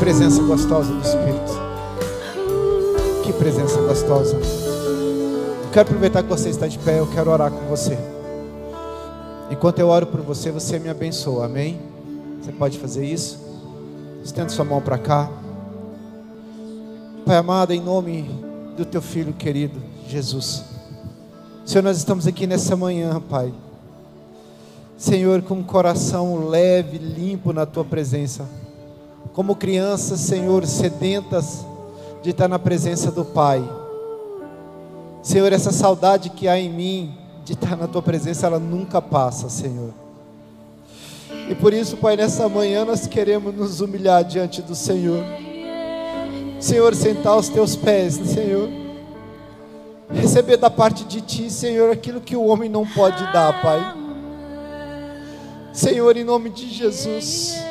presença gostosa do Espírito. Que presença gostosa. Eu quero aproveitar que você está de pé, eu quero orar com você. Enquanto eu oro por você, você me abençoa, amém? Você pode fazer isso? Estenda sua mão para cá. Pai amado, em nome do teu filho querido, Jesus. Senhor, nós estamos aqui nessa manhã, Pai. Senhor, com um coração leve, limpo na tua presença. Como crianças, Senhor, sedentas de estar na presença do Pai. Senhor, essa saudade que há em mim de estar na tua presença, ela nunca passa, Senhor. E por isso, Pai, nessa manhã nós queremos nos humilhar diante do Senhor. Senhor, sentar aos teus pés, Senhor. Receber da parte de Ti, Senhor, aquilo que o homem não pode dar, Pai. Senhor, em nome de Jesus.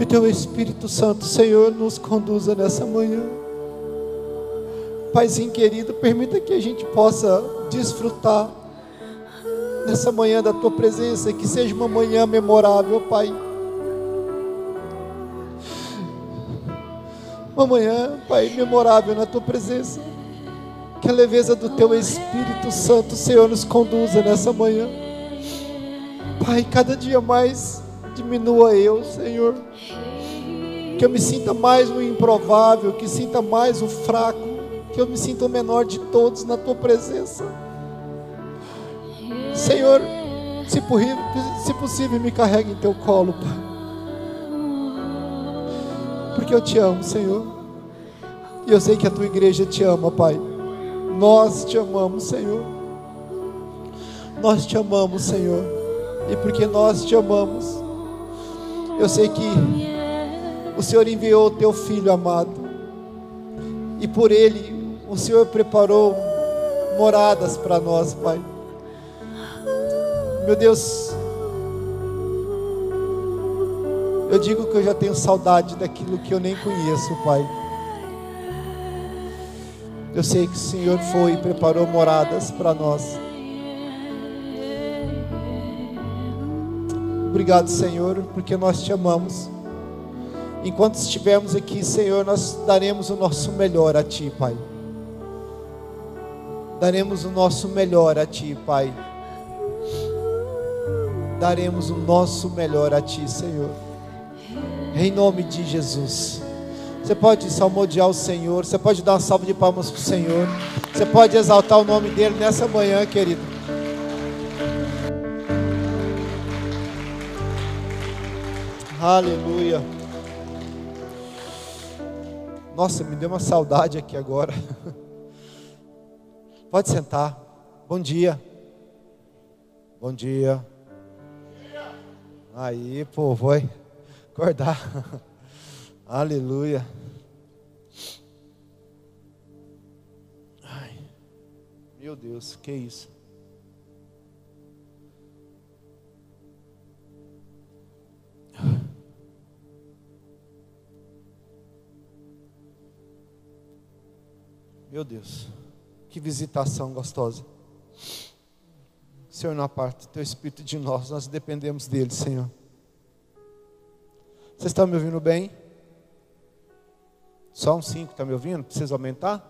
Que o Teu Espírito Santo, Senhor, nos conduza nessa manhã. Paizinho querido, permita que a gente possa desfrutar nessa manhã da tua presença, que seja uma manhã memorável, Pai. Uma manhã, Pai, memorável na tua presença. Que a leveza do teu Espírito Santo, Senhor, nos conduza nessa manhã. Pai, cada dia mais diminua eu, Senhor. Que eu me sinta mais o improvável, que sinta mais o fraco, que eu me sinta o menor de todos na tua presença. Senhor, se possível, se possível, me carregue em teu colo, Pai. Porque eu te amo, Senhor. E eu sei que a tua igreja te ama, Pai. Nós te amamos, Senhor. Nós te amamos, Senhor. E porque nós te amamos, eu sei que o Senhor enviou o teu filho amado. E por ele o Senhor preparou moradas para nós, Pai. Meu Deus, eu digo que eu já tenho saudade daquilo que eu nem conheço, Pai. Eu sei que o Senhor foi e preparou moradas para nós. Obrigado, Senhor, porque nós te amamos. Enquanto estivermos aqui, Senhor, nós daremos o nosso melhor a Ti, Pai. Daremos o nosso melhor a Ti, Pai daremos o nosso melhor a Ti, Senhor. Em nome de Jesus. Você pode salmodiar o Senhor, você pode dar uma salva de palmas para o Senhor, você pode exaltar o nome dEle nessa manhã, querido. Aleluia. Nossa, me deu uma saudade aqui agora. Pode sentar. Bom dia. Bom dia. Aí, pô, vai acordar. Aleluia. Ai, meu Deus, que isso? Meu Deus, que visitação gostosa. Senhor, não aparta teu Espírito de nós, nós dependemos dele, Senhor. Vocês estão me ouvindo bem? Só um cinco está me ouvindo? Precisa aumentar?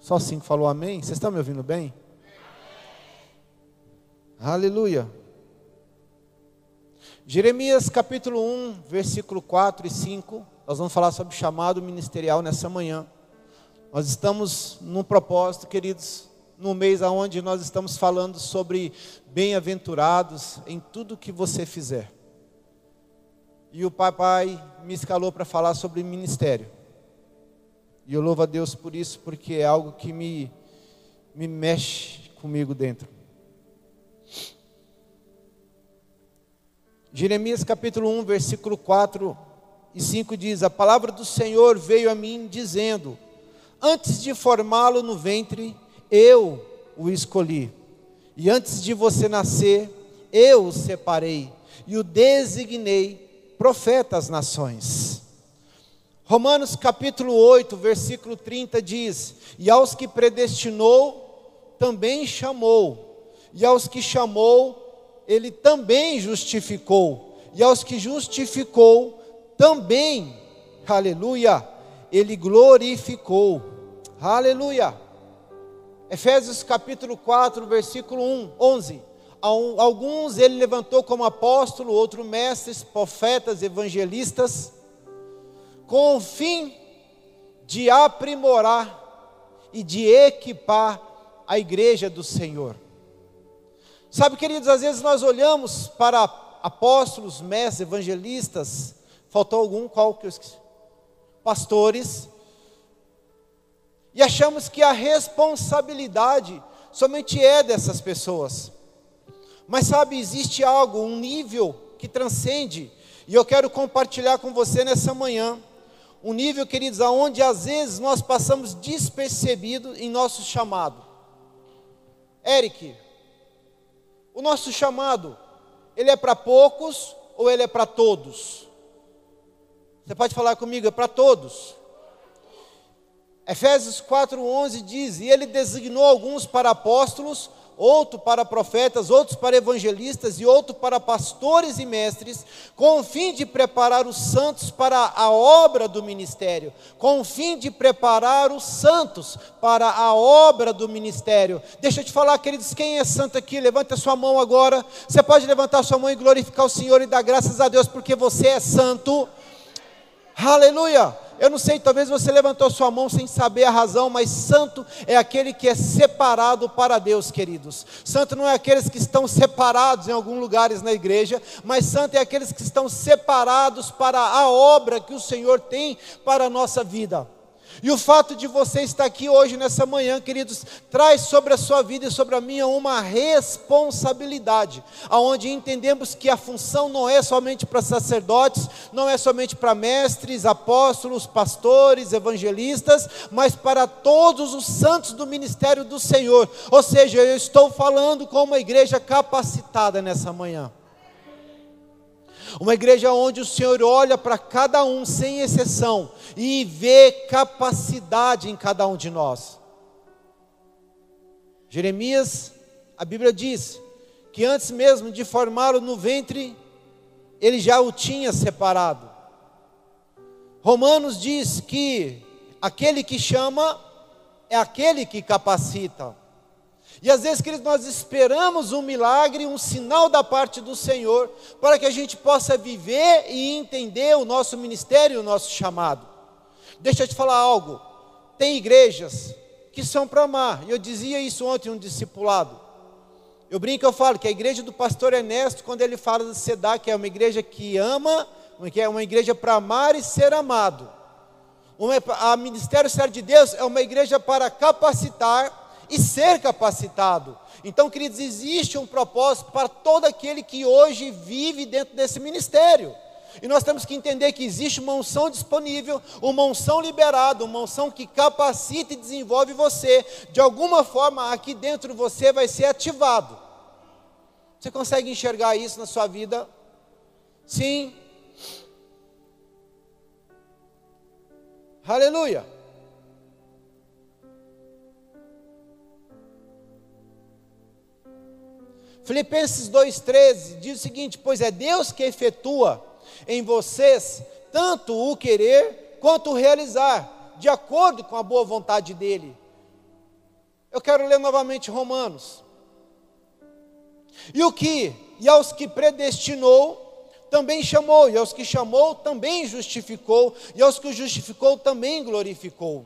Só cinco falou amém? Vocês estão me ouvindo bem? Aleluia. Jeremias capítulo 1, versículo 4 e 5. Nós vamos falar sobre chamado ministerial nessa manhã. Nós estamos num propósito, queridos, no mês aonde nós estamos falando sobre bem-aventurados em tudo que você fizer. E o papai me escalou para falar sobre ministério. E eu louvo a Deus por isso, porque é algo que me, me mexe comigo dentro. Jeremias capítulo 1, versículo 4 e 5 diz: A palavra do Senhor veio a mim dizendo: Antes de formá-lo no ventre, eu o escolhi. E antes de você nascer, eu o separei e o designei profeta às nações. Romanos capítulo 8, versículo 30 diz: E aos que predestinou, também chamou, e aos que chamou, ele também justificou, e aos que justificou, também, aleluia, ele glorificou, aleluia. Efésios capítulo 4, versículo 1, 11. Alguns ele levantou como apóstolo, outros mestres, profetas, evangelistas, com o fim de aprimorar e de equipar a igreja do Senhor. Sabe, queridos, às vezes nós olhamos para apóstolos, mestres, evangelistas, faltou algum, qual que eu esqueci? Pastores, e achamos que a responsabilidade somente é dessas pessoas. Mas sabe, existe algo, um nível que transcende, e eu quero compartilhar com você nessa manhã. Um nível, queridos, aonde às vezes nós passamos despercebido em nosso chamado. Eric, o nosso chamado, ele é para poucos ou ele é para todos? Você pode falar comigo, é para todos. Efésios 4:11 diz: "E ele designou alguns para apóstolos, outro para profetas, outros para evangelistas e outro para pastores e mestres, com o fim de preparar os santos para a obra do ministério, com o fim de preparar os santos para a obra do ministério. Deixa eu te falar, queridos, quem é santo aqui? Levanta a sua mão agora. Você pode levantar sua mão e glorificar o Senhor e dar graças a Deus porque você é santo. Aleluia! Eu não sei, talvez você levantou sua mão sem saber a razão, mas santo é aquele que é separado para Deus, queridos. Santo não é aqueles que estão separados em alguns lugares na igreja, mas santo é aqueles que estão separados para a obra que o Senhor tem para a nossa vida. E o fato de você estar aqui hoje, nessa manhã, queridos, traz sobre a sua vida e sobre a minha uma responsabilidade, aonde entendemos que a função não é somente para sacerdotes, não é somente para mestres, apóstolos, pastores, evangelistas, mas para todos os santos do ministério do Senhor. Ou seja, eu estou falando com uma igreja capacitada nessa manhã. Uma igreja onde o Senhor olha para cada um, sem exceção, e vê capacidade em cada um de nós. Jeremias, a Bíblia diz que antes mesmo de formá-lo no ventre, ele já o tinha separado. Romanos diz que aquele que chama é aquele que capacita. E às vezes, queridos, nós esperamos um milagre, um sinal da parte do Senhor, para que a gente possa viver e entender o nosso ministério e o nosso chamado. Deixa eu te falar algo. Tem igrejas que são para amar. Eu dizia isso ontem em um discipulado. Eu brinco, eu falo que a igreja do pastor Ernesto, quando ele fala de SEDA, que é uma igreja que ama, que é uma igreja para amar e ser amado. Uma, a Ministério Sério de Deus é uma igreja para capacitar e ser capacitado. Então, queridos, existe um propósito para todo aquele que hoje vive dentro desse ministério. E nós temos que entender que existe uma unção disponível, uma unção liberada, uma unção que capacita e desenvolve você. De alguma forma, aqui dentro você vai ser ativado. Você consegue enxergar isso na sua vida? Sim. Aleluia. Filipenses 2,13 diz o seguinte: Pois é Deus que efetua em vocês tanto o querer quanto o realizar, de acordo com a boa vontade dEle. Eu quero ler novamente Romanos. E o que? E aos que predestinou, também chamou, e aos que chamou, também justificou, e aos que justificou, também glorificou.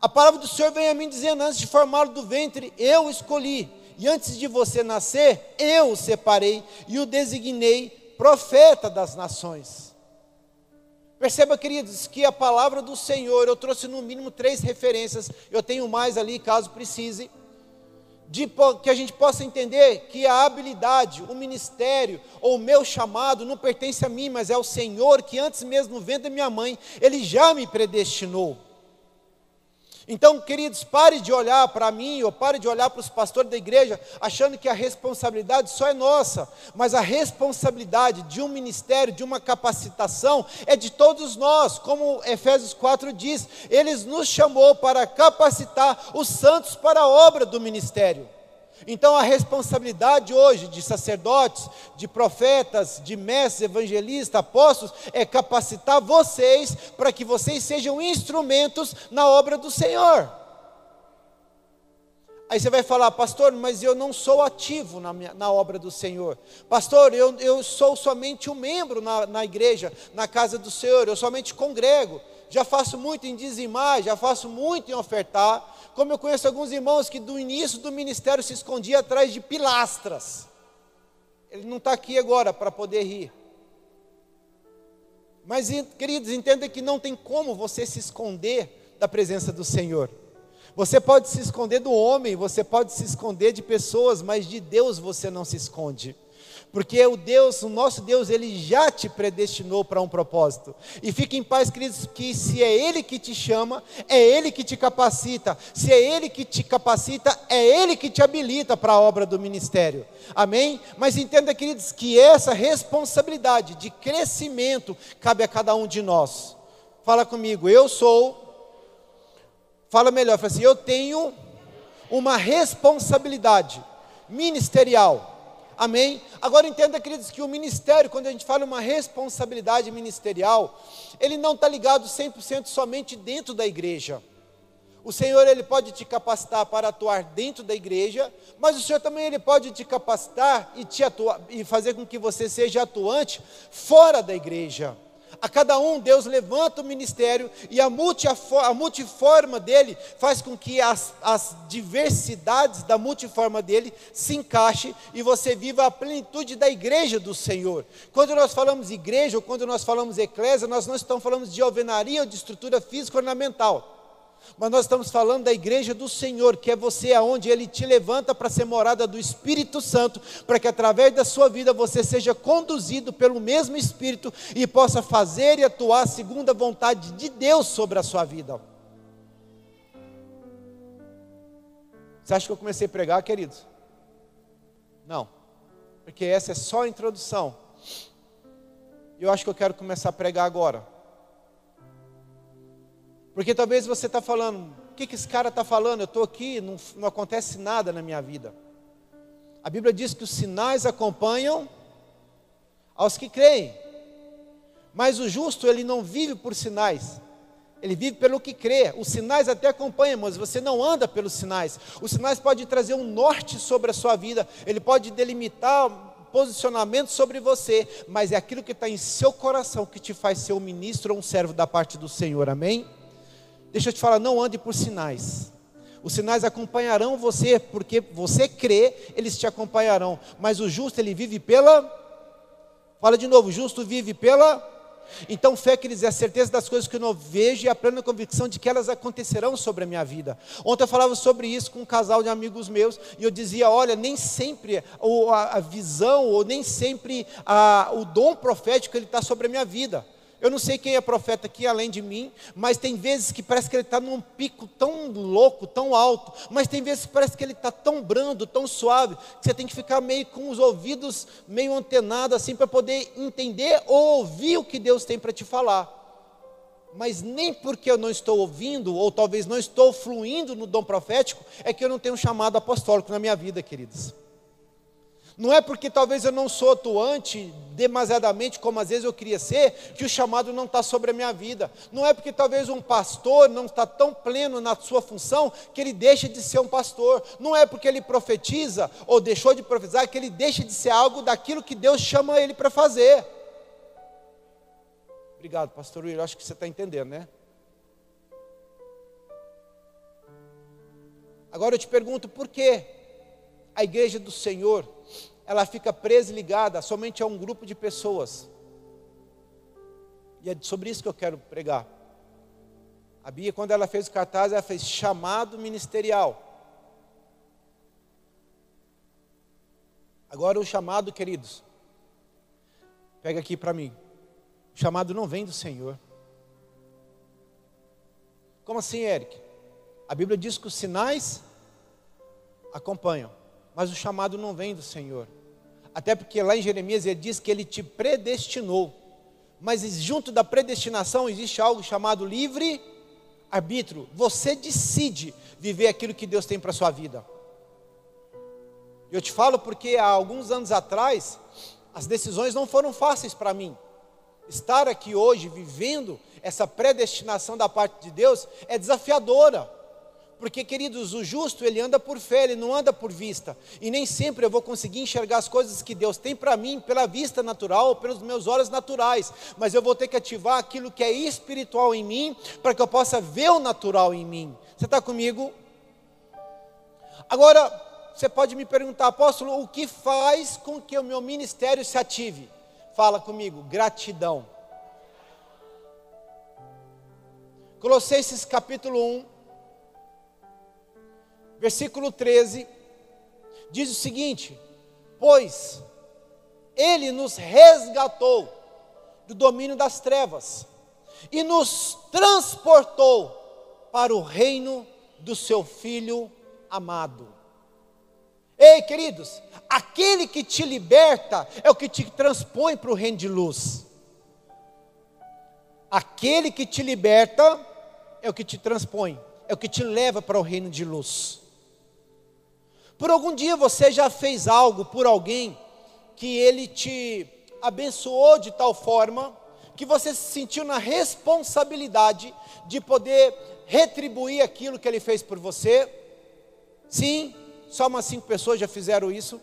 A palavra do Senhor vem a mim dizendo: antes de formá-lo do ventre, eu escolhi e antes de você nascer, eu o separei e o designei profeta das nações. Perceba, queridos, que a palavra do Senhor, eu trouxe no mínimo três referências, eu tenho mais ali caso precise, de que a gente possa entender que a habilidade, o ministério ou o meu chamado não pertence a mim, mas é ao Senhor que antes mesmo da minha mãe, Ele já me predestinou. Então, queridos, pare de olhar para mim ou pare de olhar para os pastores da igreja achando que a responsabilidade só é nossa, mas a responsabilidade de um ministério, de uma capacitação é de todos nós, como Efésios 4 diz, eles nos chamou para capacitar os santos para a obra do ministério. Então a responsabilidade hoje de sacerdotes, de profetas, de mestres, evangelistas, apóstolos, é capacitar vocês para que vocês sejam instrumentos na obra do Senhor. Aí você vai falar, pastor, mas eu não sou ativo na, minha, na obra do Senhor. Pastor, eu, eu sou somente um membro na, na igreja, na casa do Senhor, eu somente congrego. Já faço muito em dizimar, já faço muito em ofertar. Como eu conheço alguns irmãos que do início do ministério se escondia atrás de pilastras. Ele não está aqui agora para poder rir. Mas, queridos, entenda que não tem como você se esconder da presença do Senhor. Você pode se esconder do homem, você pode se esconder de pessoas, mas de Deus você não se esconde. Porque o Deus, o nosso Deus, ele já te predestinou para um propósito. E fique em paz, queridos, que se é ele que te chama, é ele que te capacita. Se é ele que te capacita, é ele que te habilita para a obra do ministério. Amém? Mas entenda, queridos, que essa responsabilidade de crescimento cabe a cada um de nós. Fala comigo, eu sou Fala melhor, fala assim, eu tenho uma responsabilidade ministerial. Amém? Agora entenda, queridos, que o ministério, quando a gente fala uma responsabilidade ministerial, ele não está ligado 100% somente dentro da igreja. O Senhor ele pode te capacitar para atuar dentro da igreja, mas o Senhor também ele pode te capacitar e te e fazer com que você seja atuante fora da igreja. A cada um, Deus levanta o ministério e a, multi, a multiforma dele faz com que as, as diversidades da multiforma dele se encaixe e você viva a plenitude da igreja do Senhor. Quando nós falamos igreja ou quando nós falamos eclésia, nós não estamos falando de alvenaria ou de estrutura física ornamental mas nós estamos falando da igreja do Senhor, que é você aonde Ele te levanta para ser morada do Espírito Santo, para que através da sua vida você seja conduzido pelo mesmo Espírito e possa fazer e atuar segundo a vontade de Deus sobre a sua vida. Você acha que eu comecei a pregar, queridos? Não, porque essa é só a introdução. Eu acho que eu quero começar a pregar agora. Porque talvez você está falando, o que, que esse cara está falando? Eu estou aqui, não, não acontece nada na minha vida. A Bíblia diz que os sinais acompanham aos que creem. Mas o justo, ele não vive por sinais. Ele vive pelo que crê. Os sinais até acompanham, mas você não anda pelos sinais. Os sinais podem trazer um norte sobre a sua vida. Ele pode delimitar posicionamento sobre você, mas é aquilo que está em seu coração que te faz ser um ministro ou um servo da parte do Senhor. Amém? Deixa eu te falar, não ande por sinais. Os sinais acompanharão você, porque você crê, eles te acompanharão. Mas o justo, ele vive pela. Fala de novo, o justo vive pela. Então, fé que eles é a certeza das coisas que eu não vejo e a plena convicção de que elas acontecerão sobre a minha vida. Ontem eu falava sobre isso com um casal de amigos meus e eu dizia: olha, nem sempre a, visão ou nem sempre a, o dom profético ele está sobre a minha vida. Eu não sei quem é profeta aqui além de mim, mas tem vezes que parece que ele está num pico tão louco, tão alto, mas tem vezes que parece que ele está tão brando, tão suave, que você tem que ficar meio com os ouvidos meio antenados assim para poder entender ou ouvir o que Deus tem para te falar. Mas nem porque eu não estou ouvindo, ou talvez não estou fluindo no dom profético, é que eu não tenho um chamado apostólico na minha vida, queridos. Não é porque talvez eu não sou atuante demasiadamente como às vezes eu queria ser, que o chamado não está sobre a minha vida. Não é porque talvez um pastor não está tão pleno na sua função que ele deixa de ser um pastor. Não é porque ele profetiza ou deixou de profetizar que ele deixa de ser algo daquilo que Deus chama ele para fazer. Obrigado, pastor Will. Acho que você está entendendo, né? Agora eu te pergunto por que a igreja do Senhor ela fica presa e ligada somente a um grupo de pessoas. E é sobre isso que eu quero pregar. A Bia, quando ela fez o cartaz, ela fez chamado ministerial. Agora o chamado, queridos, pega aqui para mim. O chamado não vem do Senhor. Como assim, Eric? A Bíblia diz que os sinais acompanham, mas o chamado não vem do Senhor. Até porque lá em Jeremias ele diz que ele te predestinou. Mas junto da predestinação existe algo chamado livre arbítrio. Você decide viver aquilo que Deus tem para a sua vida. Eu te falo porque há alguns anos atrás, as decisões não foram fáceis para mim. Estar aqui hoje vivendo essa predestinação da parte de Deus é desafiadora. Porque, queridos, o justo ele anda por fé, ele não anda por vista. E nem sempre eu vou conseguir enxergar as coisas que Deus tem para mim pela vista natural, pelos meus olhos naturais. Mas eu vou ter que ativar aquilo que é espiritual em mim, para que eu possa ver o natural em mim. Você está comigo? Agora, você pode me perguntar, apóstolo, o que faz com que o meu ministério se ative? Fala comigo, gratidão. Colossenses capítulo 1, versículo 13, diz o seguinte: Pois Ele nos resgatou do domínio das trevas e nos transportou para o reino do Seu Filho amado. Ei, queridos, aquele que te liberta é o que te transpõe para o reino de luz. Aquele que te liberta é o que te transpõe, é o que te leva para o reino de luz. Por algum dia você já fez algo por alguém que ele te abençoou de tal forma que você se sentiu na responsabilidade de poder retribuir aquilo que ele fez por você? Sim, só umas cinco pessoas já fizeram isso.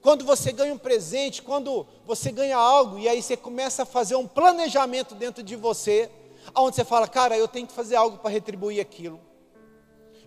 Quando você ganha um presente, quando você ganha algo e aí você começa a fazer um planejamento dentro de você, onde você fala, cara, eu tenho que fazer algo para retribuir aquilo.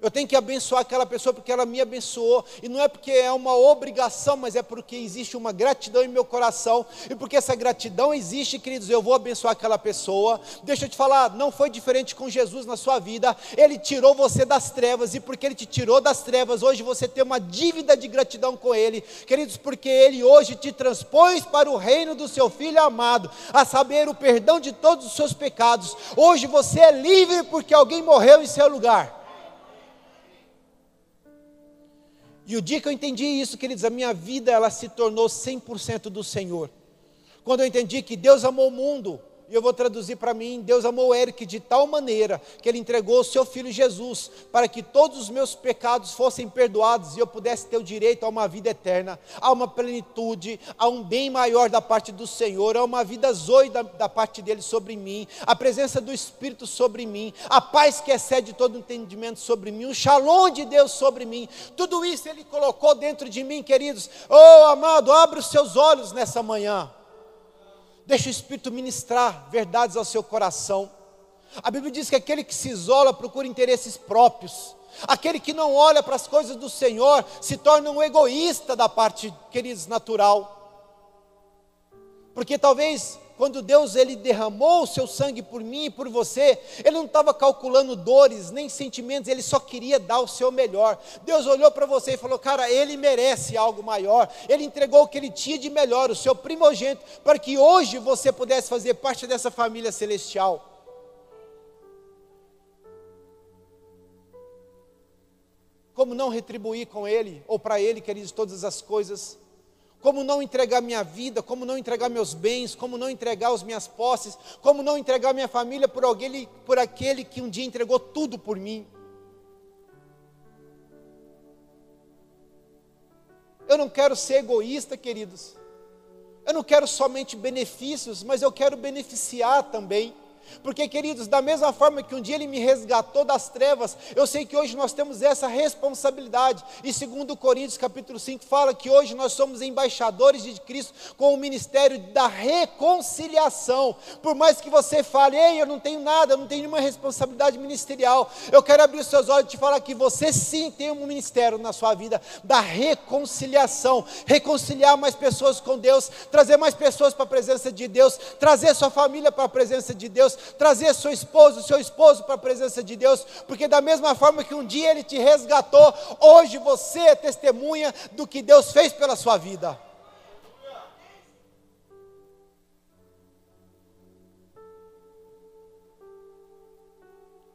Eu tenho que abençoar aquela pessoa porque ela me abençoou. E não é porque é uma obrigação, mas é porque existe uma gratidão em meu coração. E porque essa gratidão existe, queridos, eu vou abençoar aquela pessoa. Deixa eu te falar, não foi diferente com Jesus na sua vida. Ele tirou você das trevas. E porque ele te tirou das trevas, hoje você tem uma dívida de gratidão com ele. Queridos, porque ele hoje te transpôs para o reino do seu filho amado, a saber, o perdão de todos os seus pecados. Hoje você é livre porque alguém morreu em seu lugar. E o dia que eu entendi isso, queridos, a minha vida ela se tornou 100% do Senhor. Quando eu entendi que Deus amou o mundo e eu vou traduzir para mim: Deus amou Eric de tal maneira que ele entregou o seu filho Jesus para que todos os meus pecados fossem perdoados e eu pudesse ter o direito a uma vida eterna, a uma plenitude, a um bem maior da parte do Senhor, a uma vida zoe da, da parte dele sobre mim, a presença do Espírito sobre mim, a paz que excede todo entendimento sobre mim, o shalom de Deus sobre mim. Tudo isso ele colocou dentro de mim, queridos. Oh, amado, abre os seus olhos nessa manhã. Deixa o Espírito ministrar verdades ao seu coração. A Bíblia diz que aquele que se isola procura interesses próprios. Aquele que não olha para as coisas do Senhor se torna um egoísta da parte, queridos, natural. Porque talvez quando Deus ele derramou o seu sangue por mim e por você, ele não estava calculando dores nem sentimentos, ele só queria dar o seu melhor. Deus olhou para você e falou: "Cara, ele merece algo maior. Ele entregou o que ele tinha de melhor, o seu primogênito, para que hoje você pudesse fazer parte dessa família celestial." Como não retribuir com ele ou para ele, queridos, todas as coisas? Como não entregar minha vida, como não entregar meus bens, como não entregar as minhas posses, como não entregar minha família por alguém, por aquele que um dia entregou tudo por mim. Eu não quero ser egoísta, queridos. Eu não quero somente benefícios, mas eu quero beneficiar também. Porque, queridos, da mesma forma que um dia Ele me resgatou das trevas, eu sei que hoje nós temos essa responsabilidade. E segundo Coríntios capítulo 5 fala que hoje nós somos embaixadores de Cristo com o ministério da reconciliação. Por mais que você fale, ei, eu não tenho nada, eu não tenho nenhuma responsabilidade ministerial, eu quero abrir os seus olhos e te falar que você sim tem um ministério na sua vida da reconciliação. Reconciliar mais pessoas com Deus, trazer mais pessoas para a presença de Deus, trazer sua família para a presença de Deus trazer sua esposa, seu esposo para a presença de Deus, porque da mesma forma que um dia ele te resgatou, hoje você é testemunha do que Deus fez pela sua vida.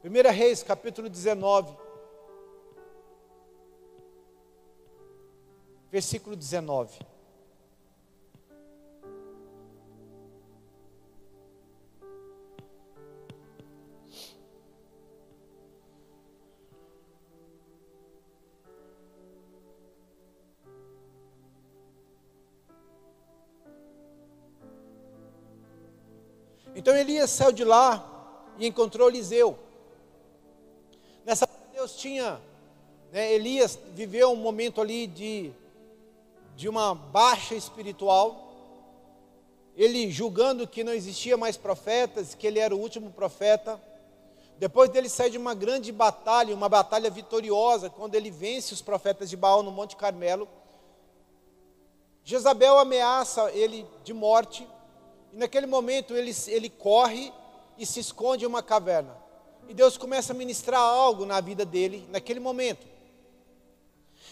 1 Reis, capítulo 19. Versículo 19. Então Elias saiu de lá e encontrou Eliseu. Nessa Deus tinha, né, Elias viveu um momento ali de, de uma baixa espiritual. Ele julgando que não existia mais profetas, que ele era o último profeta. Depois dele sair de uma grande batalha, uma batalha vitoriosa, quando ele vence os profetas de Baal no Monte Carmelo, Jezabel ameaça ele de morte. E naquele momento ele, ele corre e se esconde em uma caverna. E Deus começa a ministrar algo na vida dele naquele momento.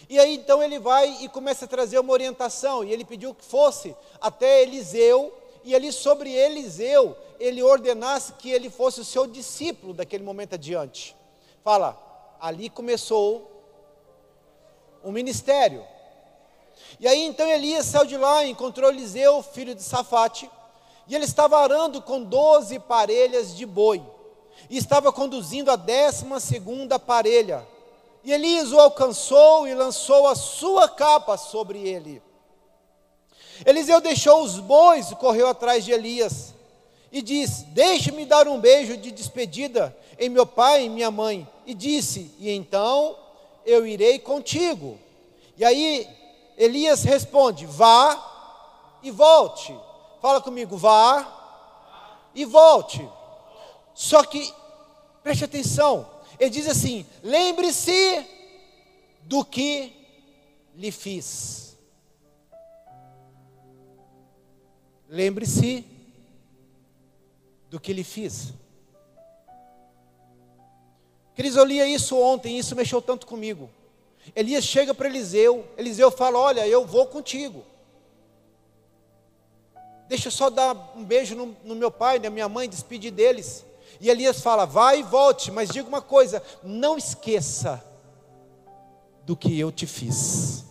E aí então ele vai e começa a trazer uma orientação. E ele pediu que fosse até Eliseu. E ali sobre Eliseu, ele ordenasse que ele fosse o seu discípulo daquele momento adiante. Fala, ali começou o ministério. E aí então Elias saiu de lá, encontrou Eliseu, filho de Safate, e ele estava arando com doze parelhas de boi, e estava conduzindo a décima segunda parelha. E Elias o alcançou e lançou a sua capa sobre ele. Eliseu deixou os bois e correu atrás de Elias. E disse: Deixe-me dar um beijo de despedida em meu pai e minha mãe. E disse: E então eu irei contigo. E aí Elias responde: Vá e volte. Fala comigo, vá e volte. Só que, preste atenção, ele diz assim: lembre-se do que lhe fiz. Lembre-se do que lhe fiz. Cris, eu lia isso ontem, isso mexeu tanto comigo. Elias chega para Eliseu, Eliseu fala: Olha, eu vou contigo. Deixa eu só dar um beijo no, no meu pai, na minha mãe, despedir deles. E Elias fala: vai e volte, mas diga uma coisa: não esqueça do que eu te fiz.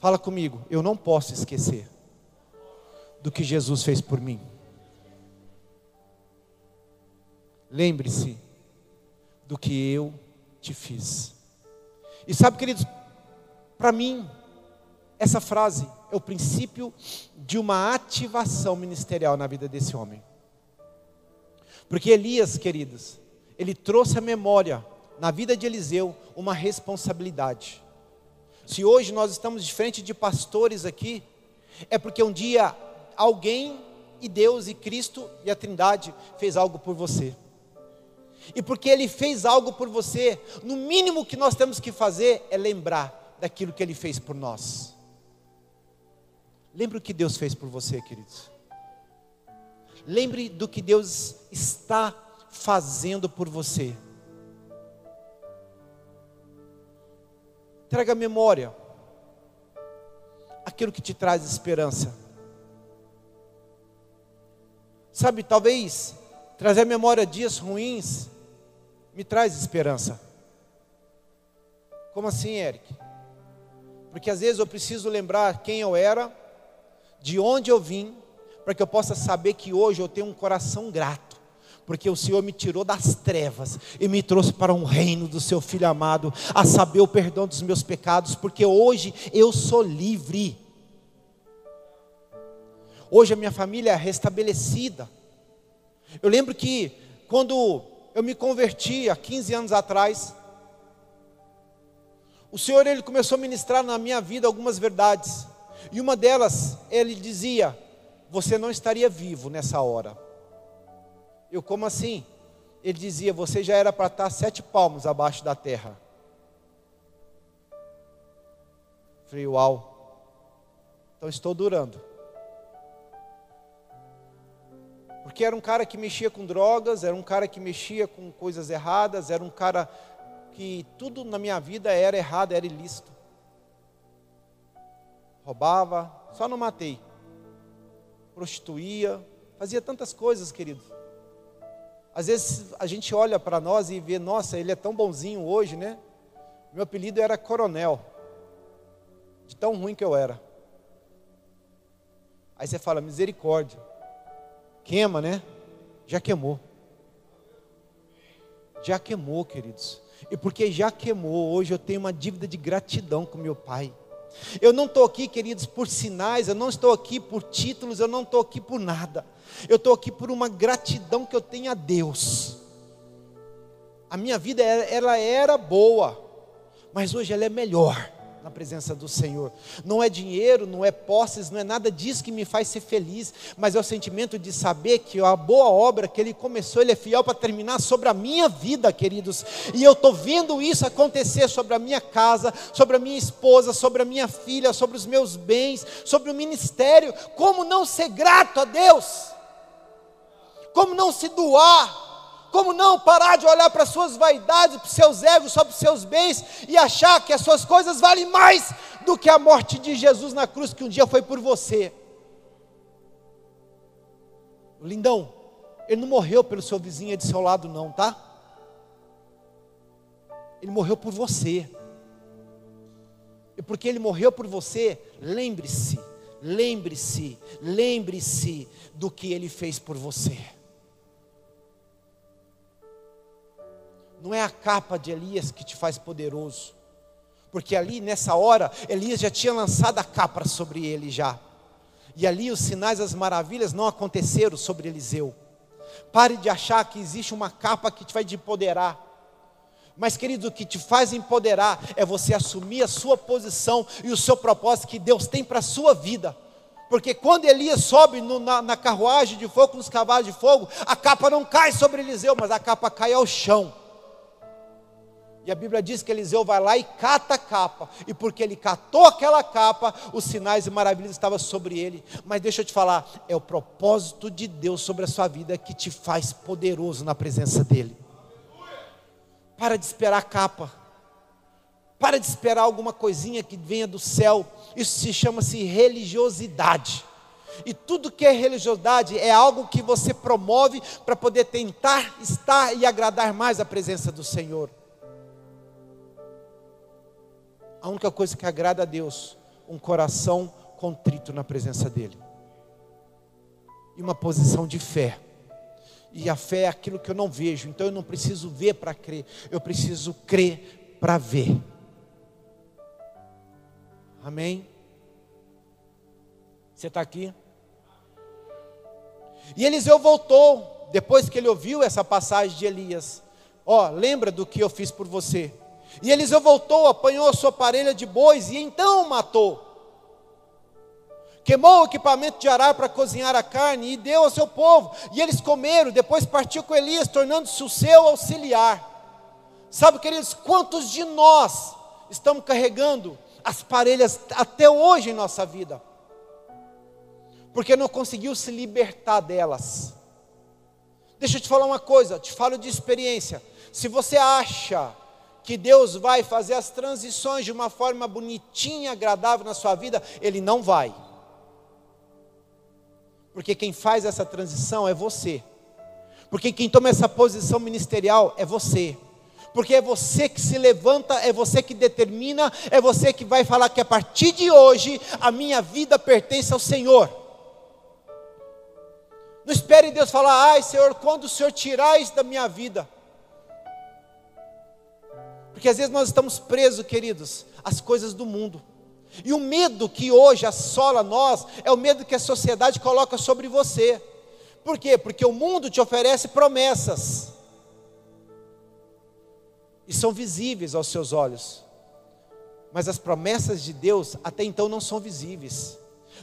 Fala comigo, eu não posso esquecer do que Jesus fez por mim. Lembre-se do que eu te fiz. E sabe, queridos, para mim, essa frase é o princípio de uma ativação ministerial na vida desse homem. Porque Elias, queridos, ele trouxe a memória na vida de Eliseu uma responsabilidade. Se hoje nós estamos diferente de pastores aqui, é porque um dia alguém e Deus e Cristo e a Trindade fez algo por você. E porque ele fez algo por você, no mínimo que nós temos que fazer é lembrar daquilo que ele fez por nós. Lembre o que Deus fez por você, queridos. Lembre do que Deus está fazendo por você. Traga memória aquilo que te traz esperança. Sabe, talvez trazer à memória dias ruins me traz esperança. Como assim, Eric? Porque às vezes eu preciso lembrar quem eu era de onde eu vim, para que eu possa saber que hoje eu tenho um coração grato, porque o Senhor me tirou das trevas e me trouxe para um reino do seu Filho amado, a saber o perdão dos meus pecados, porque hoje eu sou livre. Hoje a minha família é restabelecida. Eu lembro que quando eu me converti há 15 anos atrás, o Senhor ele começou a ministrar na minha vida algumas verdades. E uma delas, ele dizia: Você não estaria vivo nessa hora. Eu, como assim? Ele dizia: Você já era para estar sete palmos abaixo da terra. Falei: Uau. Então estou durando. Porque era um cara que mexia com drogas, era um cara que mexia com coisas erradas, era um cara que tudo na minha vida era errado, era ilícito roubava, só não matei. Prostituía, fazia tantas coisas, querido. Às vezes a gente olha para nós e vê, nossa, ele é tão bonzinho hoje, né? Meu apelido era Coronel, de tão ruim que eu era. Aí você fala, misericórdia. Queima, né? Já queimou. Já queimou, queridos. E porque já queimou, hoje eu tenho uma dívida de gratidão com meu pai. Eu não estou aqui, queridos, por sinais, eu não estou aqui por títulos, eu não estou aqui por nada. Eu estou aqui por uma gratidão que eu tenho a Deus. A minha vida ela era boa, mas hoje ela é melhor na presença do Senhor. Não é dinheiro, não é posses, não é nada disso que me faz ser feliz, mas é o sentimento de saber que a boa obra que Ele começou, Ele é fiel para terminar sobre a minha vida, queridos. E eu estou vendo isso acontecer sobre a minha casa, sobre a minha esposa, sobre a minha filha, sobre os meus bens, sobre o ministério. Como não ser grato a Deus? Como não se doar? Como não parar de olhar para as suas vaidades, para os seus egos, só para os seus bens e achar que as suas coisas valem mais do que a morte de Jesus na cruz que um dia foi por você? Lindão, ele não morreu pelo seu vizinho do seu lado, não, tá? Ele morreu por você. E porque ele morreu por você, lembre-se, lembre-se, lembre-se do que ele fez por você. Não é a capa de Elias que te faz poderoso. Porque ali nessa hora, Elias já tinha lançado a capa sobre ele já. E ali os sinais, as maravilhas não aconteceram sobre Eliseu. Pare de achar que existe uma capa que te vai empoderar. Mas, querido, o que te faz empoderar é você assumir a sua posição e o seu propósito que Deus tem para a sua vida. Porque quando Elias sobe no, na, na carruagem de fogo, nos cavalos de fogo, a capa não cai sobre Eliseu, mas a capa cai ao chão. E a Bíblia diz que Eliseu vai lá e cata a capa. E porque ele catou aquela capa, os sinais e maravilhas estavam sobre ele. Mas deixa eu te falar, é o propósito de Deus sobre a sua vida que te faz poderoso na presença dele. Para de esperar a capa. Para de esperar alguma coisinha que venha do céu. Isso se chama-se religiosidade. E tudo que é religiosidade é algo que você promove para poder tentar estar e agradar mais a presença do Senhor. A única coisa que agrada a Deus, um coração contrito na presença dEle. E uma posição de fé. E a fé é aquilo que eu não vejo, então eu não preciso ver para crer, eu preciso crer para ver. Amém? Você está aqui? E Eliseu voltou, depois que ele ouviu essa passagem de Elias. Ó, oh, lembra do que eu fiz por você? E Eliseu voltou, apanhou a sua parelha de bois e então matou. Queimou o equipamento de arar para cozinhar a carne e deu ao seu povo. E eles comeram, depois partiu com Elias, tornando-se o seu auxiliar. Sabe, queridos, quantos de nós estamos carregando as parelhas até hoje em nossa vida? Porque não conseguiu se libertar delas. Deixa eu te falar uma coisa, te falo de experiência. Se você acha que Deus vai fazer as transições de uma forma bonitinha, agradável na sua vida, Ele não vai. Porque quem faz essa transição é você. Porque quem toma essa posição ministerial é você. Porque é você que se levanta, é você que determina, é você que vai falar que a partir de hoje a minha vida pertence ao Senhor. Não espere Deus falar, ai Senhor, quando o Senhor tirar isso da minha vida? Porque às vezes nós estamos presos, queridos, às coisas do mundo. E o medo que hoje assola nós é o medo que a sociedade coloca sobre você. Por quê? Porque o mundo te oferece promessas. E são visíveis aos seus olhos. Mas as promessas de Deus até então não são visíveis.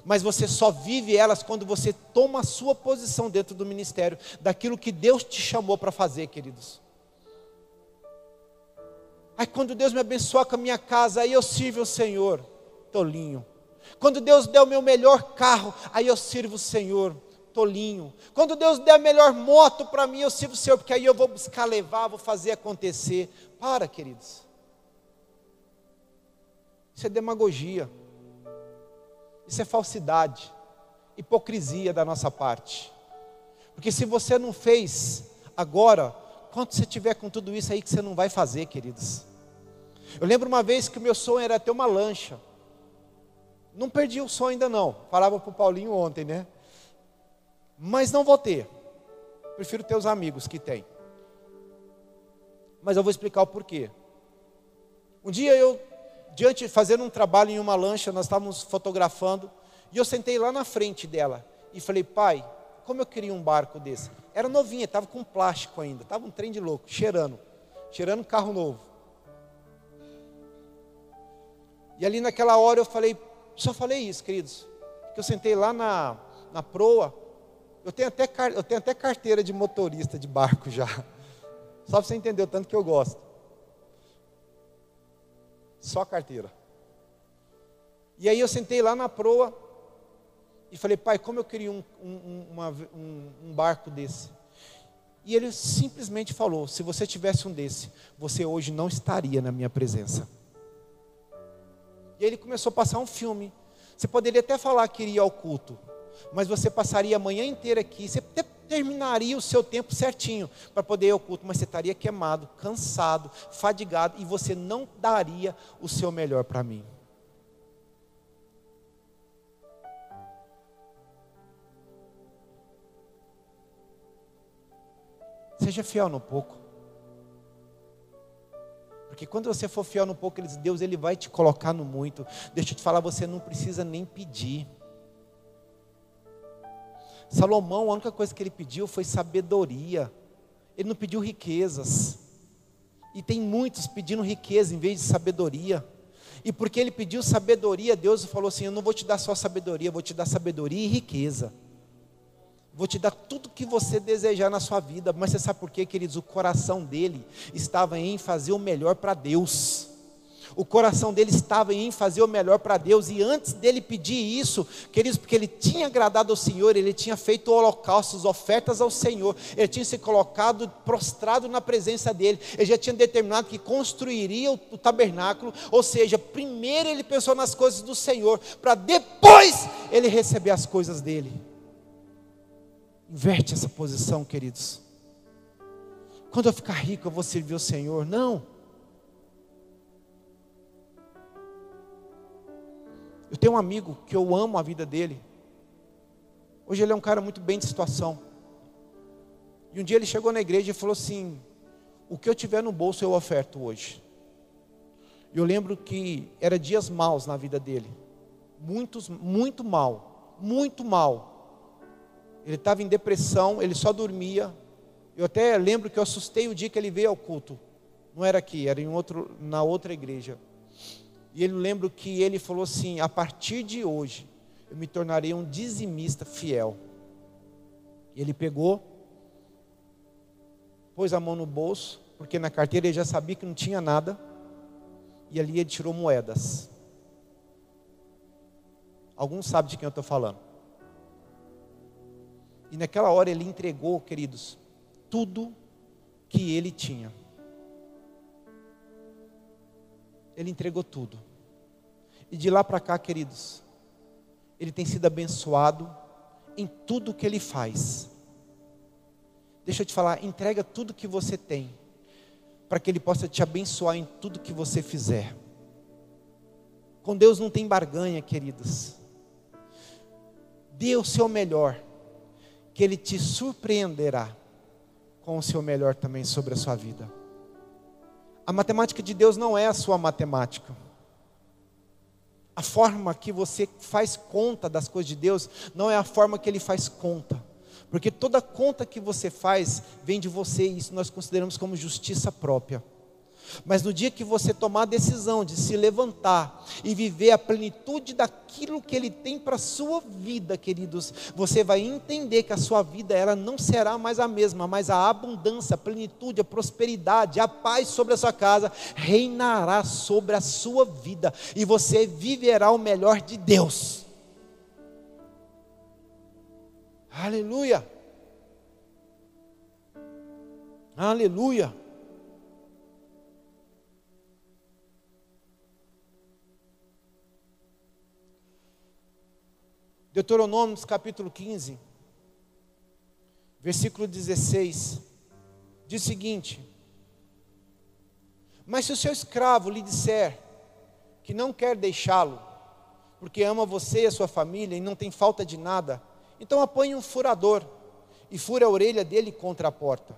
Mas você só vive elas quando você toma a sua posição dentro do ministério, daquilo que Deus te chamou para fazer, queridos. Aí quando Deus me abençoar com a minha casa, aí eu sirvo o Senhor, tolinho. Quando Deus der o meu melhor carro, aí eu sirvo o Senhor, tolinho. Quando Deus der a melhor moto para mim, eu sirvo o Senhor, porque aí eu vou buscar levar, vou fazer acontecer. Para, queridos. Isso é demagogia. Isso é falsidade, hipocrisia da nossa parte. Porque se você não fez agora, quanto você tiver com tudo isso aí que você não vai fazer, queridos? Eu lembro uma vez que o meu sonho era ter uma lancha. Não perdi o sonho ainda não. Falava para o Paulinho ontem, né? Mas não vou ter. Prefiro ter os amigos que tem. Mas eu vou explicar o porquê. Um dia eu, diante, fazendo um trabalho em uma lancha, nós estávamos fotografando, e eu sentei lá na frente dela e falei, pai, como eu queria um barco desse? Era novinha, estava com plástico ainda, estava um trem de louco, cheirando, cheirando carro novo. E ali naquela hora eu falei, só falei isso, queridos, que eu sentei lá na, na proa, eu tenho, até, eu tenho até carteira de motorista de barco já, só para você entender o tanto que eu gosto. Só carteira. E aí eu sentei lá na proa, e falei, pai, como eu queria um, um, uma, um, um barco desse. E ele simplesmente falou: se você tivesse um desse, você hoje não estaria na minha presença. Ele começou a passar um filme. Você poderia até falar que iria ao culto, mas você passaria a manhã inteira aqui, você até terminaria o seu tempo certinho para poder ir ao culto, mas você estaria queimado, cansado, fadigado, e você não daria o seu melhor para mim. Seja fiel no pouco. Porque quando você for fiel no pouco, Deus ele vai te colocar no muito. Deixa eu te falar, você não precisa nem pedir. Salomão, a única coisa que ele pediu foi sabedoria. Ele não pediu riquezas. E tem muitos pedindo riqueza em vez de sabedoria. E porque ele pediu sabedoria, Deus falou assim: Eu não vou te dar só sabedoria, eu vou te dar sabedoria e riqueza. Vou te dar tudo que você desejar na sua vida, mas você sabe por quê, queridos? O coração dele estava em fazer o melhor para Deus. O coração dele estava em fazer o melhor para Deus, e antes dele pedir isso, queridos, porque ele tinha agradado ao Senhor, ele tinha feito holocaustos, ofertas ao Senhor, ele tinha se colocado prostrado na presença dele, ele já tinha determinado que construiria o, o tabernáculo, ou seja, primeiro ele pensou nas coisas do Senhor, para depois ele receber as coisas dele. Inverte essa posição, queridos. Quando eu ficar rico, eu vou servir o Senhor. Não. Eu tenho um amigo que eu amo a vida dele. Hoje ele é um cara muito bem de situação. E um dia ele chegou na igreja e falou assim: O que eu tiver no bolso eu oferto hoje. E eu lembro que era dias maus na vida dele. Muitos, muito mal. Muito mal ele estava em depressão, ele só dormia. Eu até lembro que eu assustei o dia que ele veio ao culto. Não era aqui, era em outro, na outra igreja. E ele lembro que ele falou assim: a partir de hoje, eu me tornarei um dizimista fiel. E ele pegou, pôs a mão no bolso, porque na carteira ele já sabia que não tinha nada, e ali ele tirou moedas. Alguns sabem de quem eu estou falando. E naquela hora ele entregou, queridos, tudo que ele tinha. Ele entregou tudo. E de lá para cá, queridos, ele tem sido abençoado em tudo que ele faz. Deixa eu te falar, entrega tudo que você tem, para que ele possa te abençoar em tudo que você fizer. Com Deus não tem barganha, queridos. Dê o seu melhor que Ele te surpreenderá com o seu melhor também sobre a sua vida. A matemática de Deus não é a sua matemática. A forma que você faz conta das coisas de Deus não é a forma que Ele faz conta. Porque toda conta que você faz vem de você, e isso nós consideramos como justiça própria. Mas no dia que você tomar a decisão de se levantar e viver a plenitude daquilo que Ele tem para a sua vida, queridos, você vai entender que a sua vida ela não será mais a mesma, mas a abundância, a plenitude, a prosperidade, a paz sobre a sua casa reinará sobre a sua vida e você viverá o melhor de Deus. Aleluia! Aleluia! Deuteronômio capítulo 15, versículo 16, diz o seguinte: Mas se o seu escravo lhe disser que não quer deixá-lo, porque ama você e a sua família e não tem falta de nada, então apanhe um furador e fure a orelha dele contra a porta,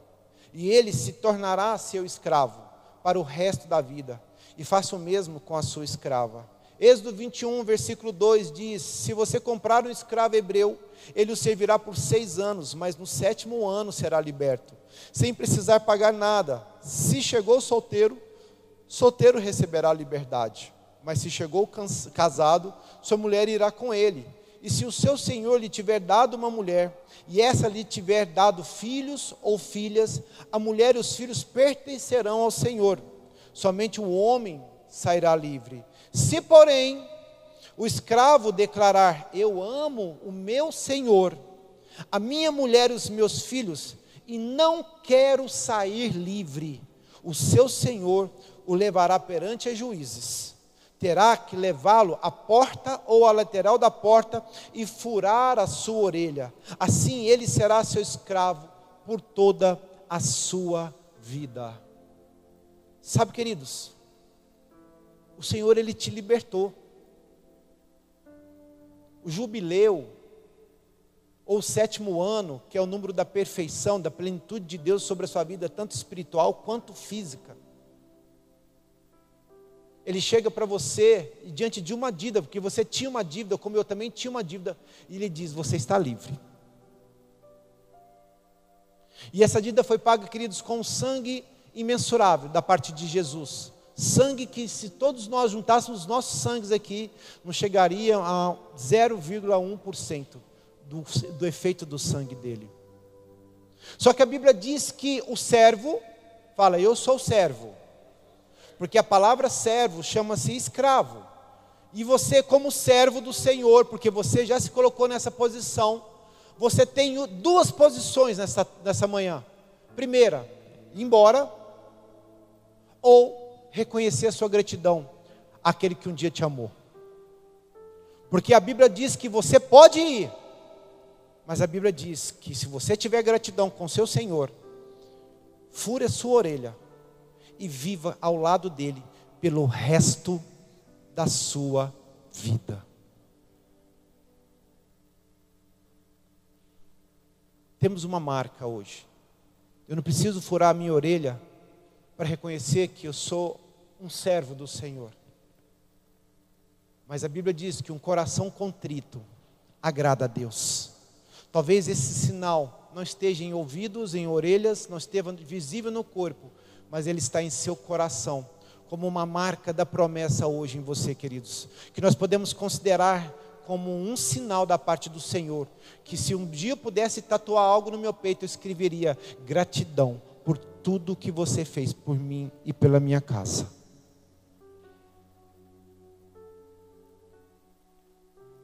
e ele se tornará seu escravo para o resto da vida, e faça o mesmo com a sua escrava. Êxodo 21, versículo 2 diz: Se você comprar um escravo hebreu, ele o servirá por seis anos, mas no sétimo ano será liberto, sem precisar pagar nada. Se chegou solteiro, solteiro receberá liberdade. Mas se chegou casado, sua mulher irá com ele. E se o seu senhor lhe tiver dado uma mulher, e essa lhe tiver dado filhos ou filhas, a mulher e os filhos pertencerão ao senhor. Somente o homem sairá livre. Se, porém, o escravo declarar: Eu amo o meu senhor, a minha mulher e os meus filhos, e não quero sair livre, o seu senhor o levará perante os juízes terá que levá-lo à porta ou à lateral da porta e furar a sua orelha. Assim ele será seu escravo por toda a sua vida. Sabe, queridos, o Senhor ele te libertou. O jubileu ou o sétimo ano, que é o número da perfeição, da plenitude de Deus sobre a sua vida, tanto espiritual quanto física ele chega para você diante de uma dívida, porque você tinha uma dívida, como eu também tinha uma dívida, e ele diz: Você está livre. E essa dívida foi paga, queridos, com sangue imensurável da parte de Jesus. Sangue que, se todos nós juntássemos os nossos sangues aqui, não chegaria a 0,1% do, do efeito do sangue dele. Só que a Bíblia diz que o servo, fala, eu sou servo porque a palavra servo chama-se escravo. E você, como servo do Senhor, porque você já se colocou nessa posição, você tem duas posições nessa, nessa manhã. Primeira, ir embora, ou reconhecer a sua gratidão àquele que um dia te amou. Porque a Bíblia diz que você pode ir, mas a Bíblia diz que se você tiver gratidão com seu Senhor, fure a sua orelha e viva ao lado dele pelo resto da sua vida. Temos uma marca hoje. Eu não preciso furar a minha orelha para reconhecer que eu sou um servo do Senhor. Mas a Bíblia diz que um coração contrito agrada a Deus. Talvez esse sinal não esteja em ouvidos, em orelhas, não esteja visível no corpo, mas ele está em seu coração, como uma marca da promessa hoje em você, queridos, que nós podemos considerar como um sinal da parte do Senhor, que se um dia eu pudesse tatuar algo no meu peito, eu escreveria gratidão por tudo que você fez por mim e pela minha casa.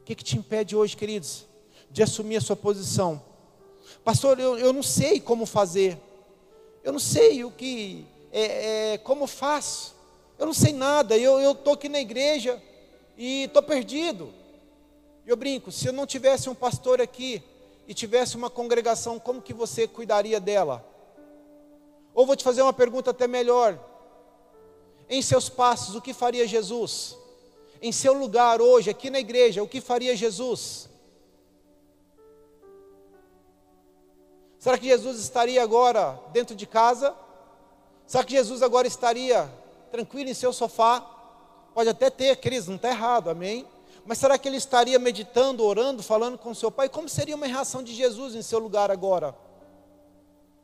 O que, que te impede hoje, queridos, de assumir a sua posição? Pastor, eu, eu não sei como fazer. Eu não sei o que, é, é, como faço? Eu não sei nada, eu estou aqui na igreja e estou perdido. Eu brinco, se eu não tivesse um pastor aqui e tivesse uma congregação, como que você cuidaria dela? Ou vou te fazer uma pergunta até melhor. Em seus passos, o que faria Jesus? Em seu lugar hoje, aqui na igreja, o que faria Jesus? Será que Jesus estaria agora dentro de casa? Será que Jesus agora estaria tranquilo em seu sofá? Pode até ter, queridos, não está errado, amém? Mas será que ele estaria meditando, orando, falando com seu pai? Como seria uma reação de Jesus em seu lugar agora?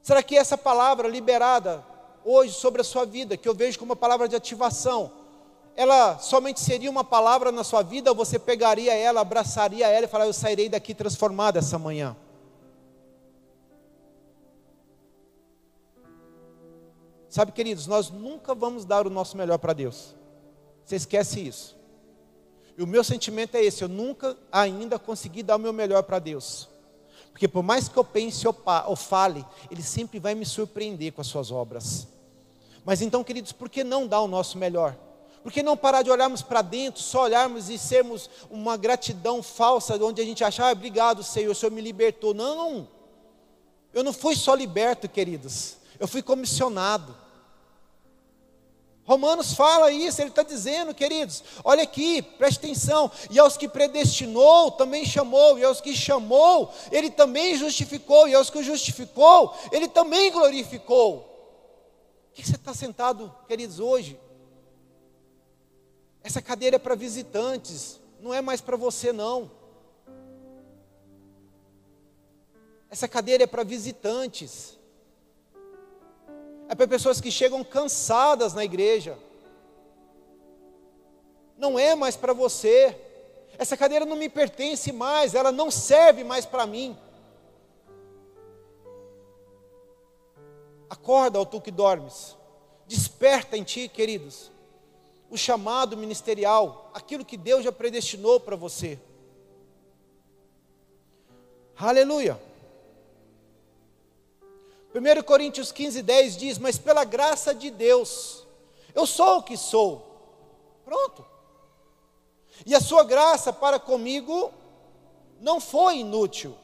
Será que essa palavra liberada hoje sobre a sua vida, que eu vejo como uma palavra de ativação, ela somente seria uma palavra na sua vida, ou você pegaria ela, abraçaria ela e falaria: Eu sairei daqui transformado essa manhã? Sabe, queridos, nós nunca vamos dar o nosso melhor para Deus. Você esquece isso. E o meu sentimento é esse: eu nunca ainda consegui dar o meu melhor para Deus. Porque por mais que eu pense ou fale, Ele sempre vai me surpreender com as suas obras. Mas então, queridos, por que não dar o nosso melhor? Por que não parar de olharmos para dentro, só olharmos e sermos uma gratidão falsa, onde a gente achar, ah, obrigado, Senhor, o Senhor me libertou? Não! Eu não fui só liberto, queridos, eu fui comissionado. Romanos fala isso, ele está dizendo, queridos, olha aqui, preste atenção, e aos que predestinou, também chamou, e aos que chamou, ele também justificou, e aos que justificou, ele também glorificou. O que você está sentado, queridos, hoje? Essa cadeira é para visitantes, não é mais para você, não. Essa cadeira é para visitantes é para pessoas que chegam cansadas na igreja. Não é mais para você. Essa cadeira não me pertence mais, ela não serve mais para mim. Acorda, ó tu que dormes. Desperta em ti, queridos, o chamado ministerial, aquilo que Deus já predestinou para você. Aleluia. 1 Coríntios 15, 10 diz: Mas pela graça de Deus, eu sou o que sou. Pronto. E a sua graça para comigo não foi inútil.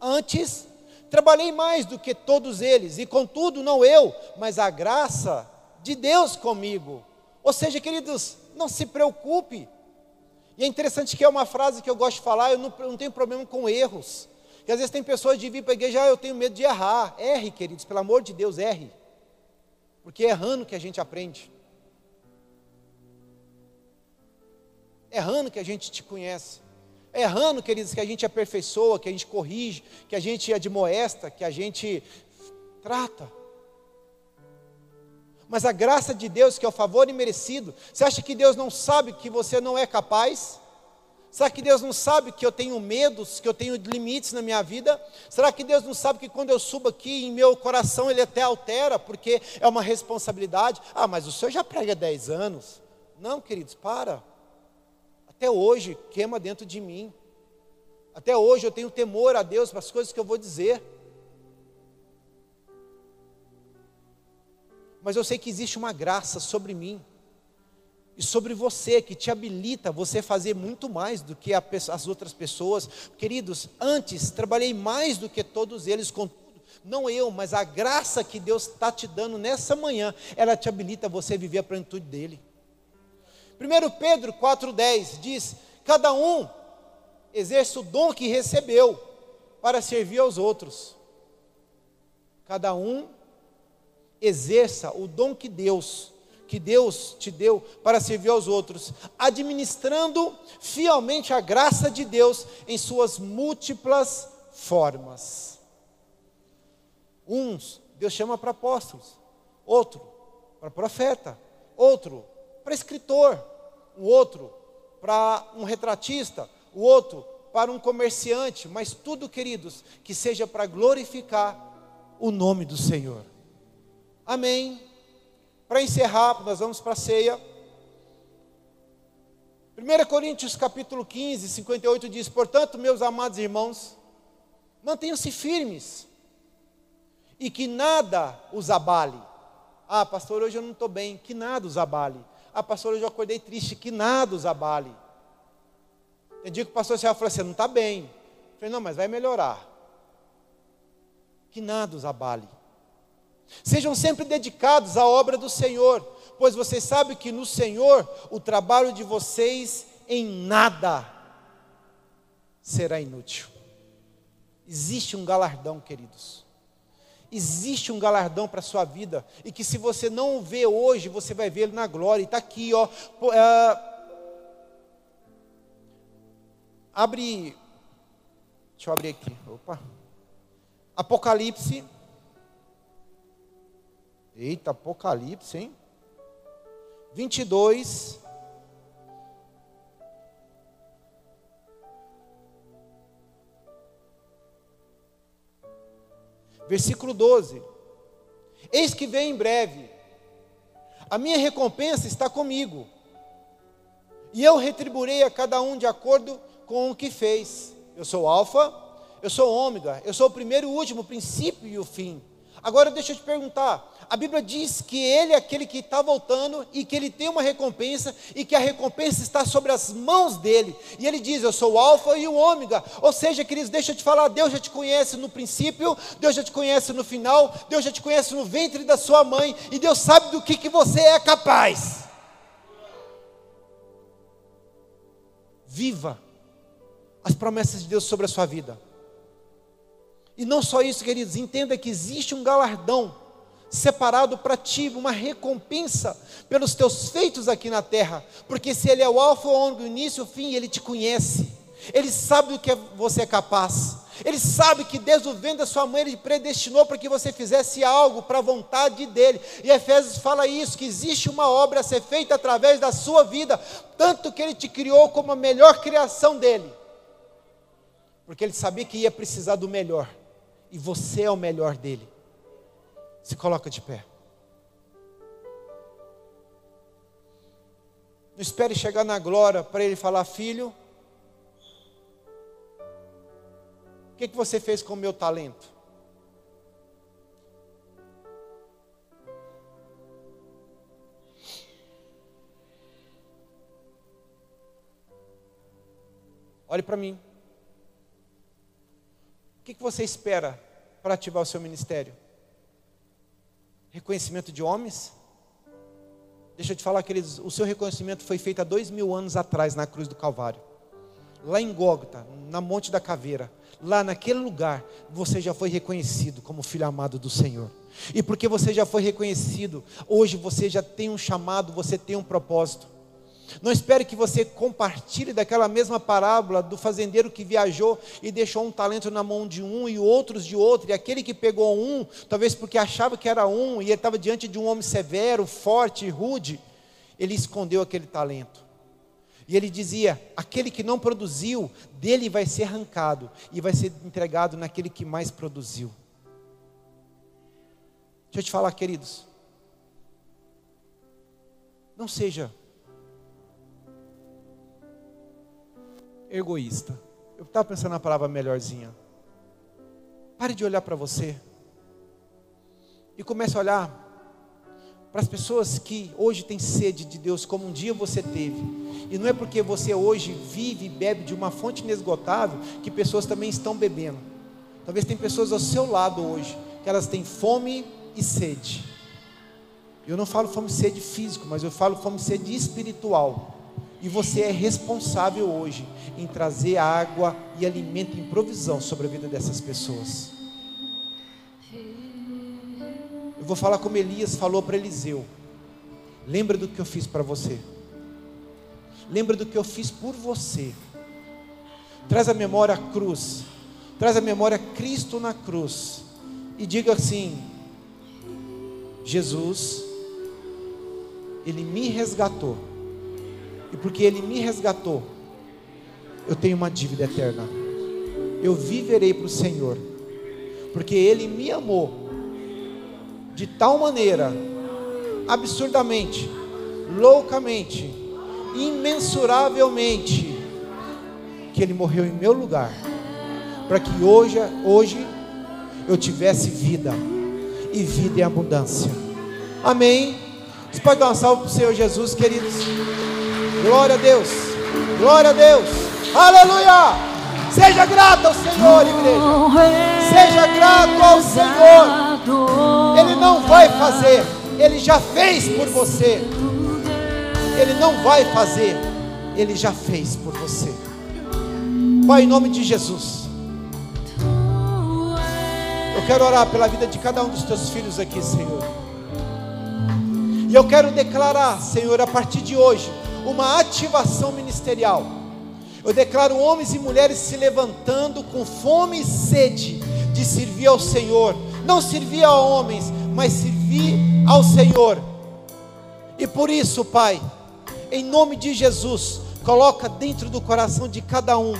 Antes, trabalhei mais do que todos eles, e contudo, não eu, mas a graça de Deus comigo. Ou seja, queridos, não se preocupe. E é interessante que é uma frase que eu gosto de falar, eu não, não tenho problema com erros. Porque às vezes tem pessoas de vir para a igreja, ah, eu tenho medo de errar. Erre, queridos, pelo amor de Deus, erre. Porque é errando que a gente aprende. É errando que a gente te conhece. É errando, queridos, que a gente aperfeiçoa, que a gente corrige, que a gente admoesta, que a gente trata. Mas a graça de Deus, que é o favor imerecido, você acha que Deus não sabe que você não é capaz? Será que Deus não sabe que eu tenho medos, que eu tenho limites na minha vida? Será que Deus não sabe que quando eu subo aqui em meu coração ele até altera, porque é uma responsabilidade? Ah, mas o senhor já prega 10 anos. Não, queridos, para. Até hoje queima dentro de mim. Até hoje eu tenho temor a Deus para as coisas que eu vou dizer. Mas eu sei que existe uma graça sobre mim e sobre você, que te habilita você fazer muito mais do que as outras pessoas. Queridos, antes trabalhei mais do que todos eles, contudo, não eu, mas a graça que Deus está te dando nessa manhã, ela te habilita a você viver a plenitude dele. 1 Pedro 4,10 diz: Cada um exerce o dom que recebeu para servir aos outros. Cada um exerça o dom que Deus que Deus te deu para servir aos outros, administrando fielmente a graça de Deus em suas múltiplas formas. Uns Deus chama para apóstolos, outro para profeta, outro para escritor, o outro para um retratista, o outro para um comerciante, mas tudo, queridos, que seja para glorificar o nome do Senhor. Amém. Para encerrar, nós vamos para a ceia. 1 Coríntios capítulo 15, 58 diz: Portanto, meus amados irmãos, mantenham-se firmes e que nada os abale. Ah, pastor, hoje eu não estou bem, que nada os abale. Ah, pastor, hoje eu acordei triste, que nada os abale. Tem dia que o pastor Céu falou assim: não está bem. Eu falei, não, mas vai melhorar. Que nada os abale. Sejam sempre dedicados à obra do Senhor, pois vocês sabem que no Senhor o trabalho de vocês em nada será inútil. Existe um galardão, queridos. Existe um galardão para a sua vida, e que se você não o vê hoje, você vai vê-lo na glória. Está aqui, ó. É, abre. Deixa eu abrir aqui. Opa. Apocalipse Eita, Apocalipse, hein? 22. Versículo 12: Eis que vem em breve, a minha recompensa está comigo, e eu retribuirei a cada um de acordo com o que fez. Eu sou Alfa, eu sou Ômega, eu sou o primeiro e o último, o princípio e o fim. Agora deixa eu te perguntar: a Bíblia diz que ele é aquele que está voltando e que ele tem uma recompensa e que a recompensa está sobre as mãos dele. E ele diz: Eu sou o Alfa e o Ômega. Ou seja, queridos, deixa eu te falar: Deus já te conhece no princípio, Deus já te conhece no final, Deus já te conhece no ventre da sua mãe e Deus sabe do que, que você é capaz. Viva as promessas de Deus sobre a sua vida. E não só isso, queridos, entenda que existe um galardão separado para ti, uma recompensa pelos teus feitos aqui na terra, porque se Ele é o Alfa, o início e o fim, Ele te conhece, Ele sabe do que é, você é capaz, Ele sabe que desde o ventre da sua mãe Ele predestinou para que você fizesse algo para a vontade dEle, e Efésios fala isso, que existe uma obra a ser feita através da sua vida, tanto que Ele te criou como a melhor criação dEle, porque Ele sabia que ia precisar do melhor, e você é o melhor dEle, se coloca de pé. Não espere chegar na glória para ele falar, filho. O que, que você fez com o meu talento? Olhe para mim. O que, que você espera para ativar o seu ministério? Reconhecimento de homens. Deixa eu te falar, queridos, o seu reconhecimento foi feito há dois mil anos atrás na cruz do Calvário. Lá em Gógota, na Monte da Caveira, lá naquele lugar, você já foi reconhecido como filho amado do Senhor. E porque você já foi reconhecido, hoje você já tem um chamado, você tem um propósito. Não espere que você compartilhe daquela mesma parábola do fazendeiro que viajou e deixou um talento na mão de um e outros de outro, e aquele que pegou um, talvez porque achava que era um, e ele estava diante de um homem severo, forte, rude, ele escondeu aquele talento. E ele dizia: aquele que não produziu, dele vai ser arrancado e vai ser entregado naquele que mais produziu. Deixa eu te falar, queridos. Não seja egoísta. Eu estava pensando na palavra melhorzinha. Pare de olhar para você. E comece a olhar para as pessoas que hoje têm sede de Deus, como um dia você teve. E não é porque você hoje vive e bebe de uma fonte inesgotável que pessoas também estão bebendo. Talvez tem pessoas ao seu lado hoje que elas têm fome e sede. Eu não falo fome e sede físico, mas eu falo fome e sede espiritual. E você é responsável hoje em trazer água e alimento em provisão sobre a vida dessas pessoas. Eu vou falar como Elias falou para Eliseu. Lembra do que eu fiz para você. Lembra do que eu fiz por você. Traz a memória a cruz. Traz a memória Cristo na cruz. E diga assim: Jesus, Ele me resgatou e porque Ele me resgatou, eu tenho uma dívida eterna. Eu viverei para o Senhor, porque Ele me amou de tal maneira, absurdamente, loucamente, imensuravelmente, que Ele morreu em meu lugar, para que hoje, hoje eu tivesse vida e vida em abundância. Amém. Você pode dar uma salva para o Senhor Jesus, queridos. Glória a Deus. Glória a Deus. Aleluia. Seja grato ao Senhor, igreja. Seja grato ao Senhor. Ele não vai fazer, ele já fez por você. Ele não vai fazer, ele já fez por você. Pai, em nome de Jesus. Eu quero orar pela vida de cada um dos teus filhos aqui, Senhor. E eu quero declarar, Senhor, a partir de hoje, uma ativação ministerial. Eu declaro homens e mulheres se levantando com fome e sede de servir ao Senhor, não servir a homens, mas servir ao Senhor. E por isso, Pai, em nome de Jesus, coloca dentro do coração de cada um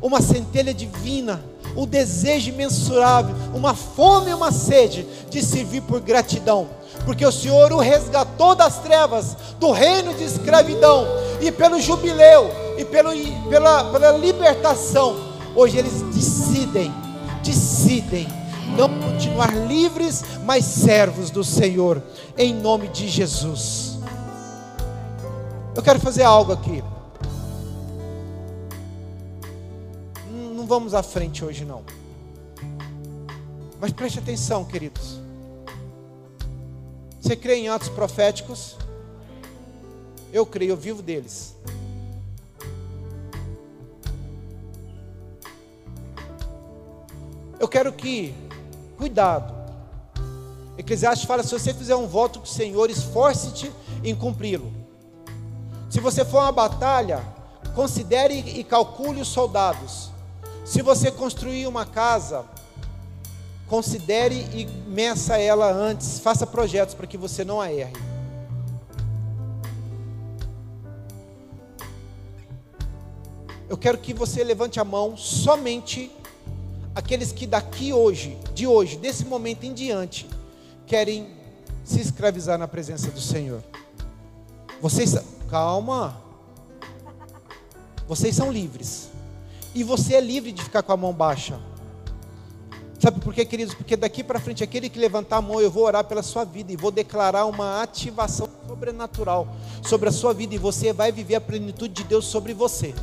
uma centelha divina, um desejo imensurável, uma fome e uma sede de servir por gratidão porque o Senhor o resgatou das trevas, do reino de escravidão, e pelo jubileu, e pelo, pela, pela libertação, hoje eles decidem, decidem não continuar livres, mas servos do Senhor, em nome de Jesus. Eu quero fazer algo aqui. Não vamos à frente hoje, não. Mas preste atenção, queridos. Você crê em atos proféticos? Eu creio, eu vivo deles. Eu quero que, cuidado. Eclesiastes fala: se você fizer um voto com o Senhor, esforce-te em cumpri-lo. Se você for uma batalha, considere e calcule os soldados. Se você construir uma casa, considere e meça ela antes, faça projetos para que você não a erre. Eu quero que você levante a mão somente aqueles que daqui hoje, de hoje, desse momento em diante, querem se escravizar na presença do Senhor. Vocês, calma. Vocês são livres. E você é livre de ficar com a mão baixa. Sabe por quê, queridos? Porque daqui para frente, aquele que levantar a mão, eu vou orar pela sua vida e vou declarar uma ativação sobrenatural sobre a sua vida e você vai viver a plenitude de Deus sobre você.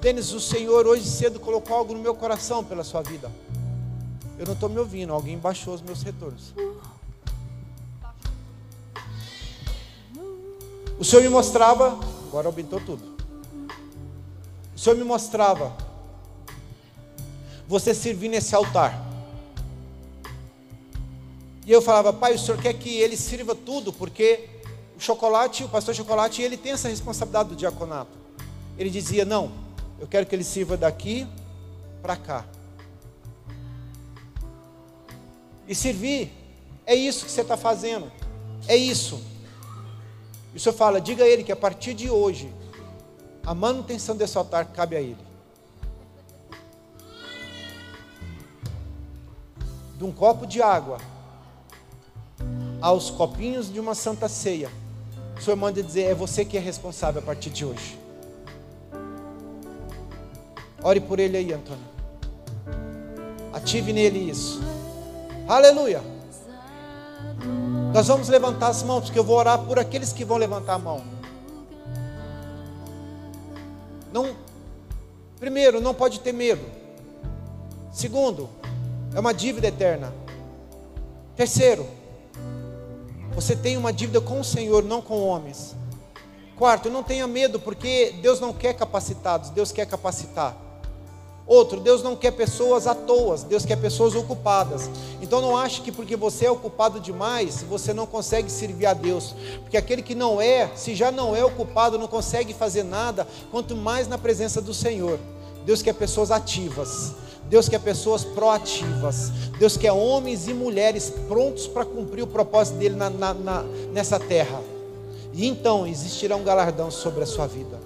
Denis, o Senhor hoje cedo colocou algo no meu coração pela sua vida. Eu não estou me ouvindo, alguém baixou os meus retornos. O Senhor me mostrava, agora aumentou tudo. O Senhor me mostrava você servir nesse altar. E eu falava, pai, o senhor quer que ele sirva tudo, porque o chocolate, o pastor chocolate, ele tem essa responsabilidade do diaconato. Ele dizia, não, eu quero que ele sirva daqui para cá. E servir é isso que você está fazendo. É isso. E o senhor fala, diga a ele que a partir de hoje, a manutenção desse altar cabe a ele. De um copo de água aos copinhos de uma santa ceia. O senhor manda dizer, é você que é responsável a partir de hoje. Ore por ele aí, Antônio. Ative nele isso. Aleluia. Nós vamos levantar as mãos, porque eu vou orar por aqueles que vão levantar a mão. Não, primeiro, não pode ter medo. Segundo, é uma dívida eterna. Terceiro, você tem uma dívida com o Senhor, não com homens. Quarto, não tenha medo, porque Deus não quer capacitados, Deus quer capacitar. Outro, Deus não quer pessoas à toa, Deus quer pessoas ocupadas. Então não ache que porque você é ocupado demais, você não consegue servir a Deus. Porque aquele que não é, se já não é ocupado, não consegue fazer nada, quanto mais na presença do Senhor. Deus quer pessoas ativas. Deus quer pessoas proativas. Deus quer homens e mulheres prontos para cumprir o propósito dele na, na, na, nessa terra. E então existirá um galardão sobre a sua vida.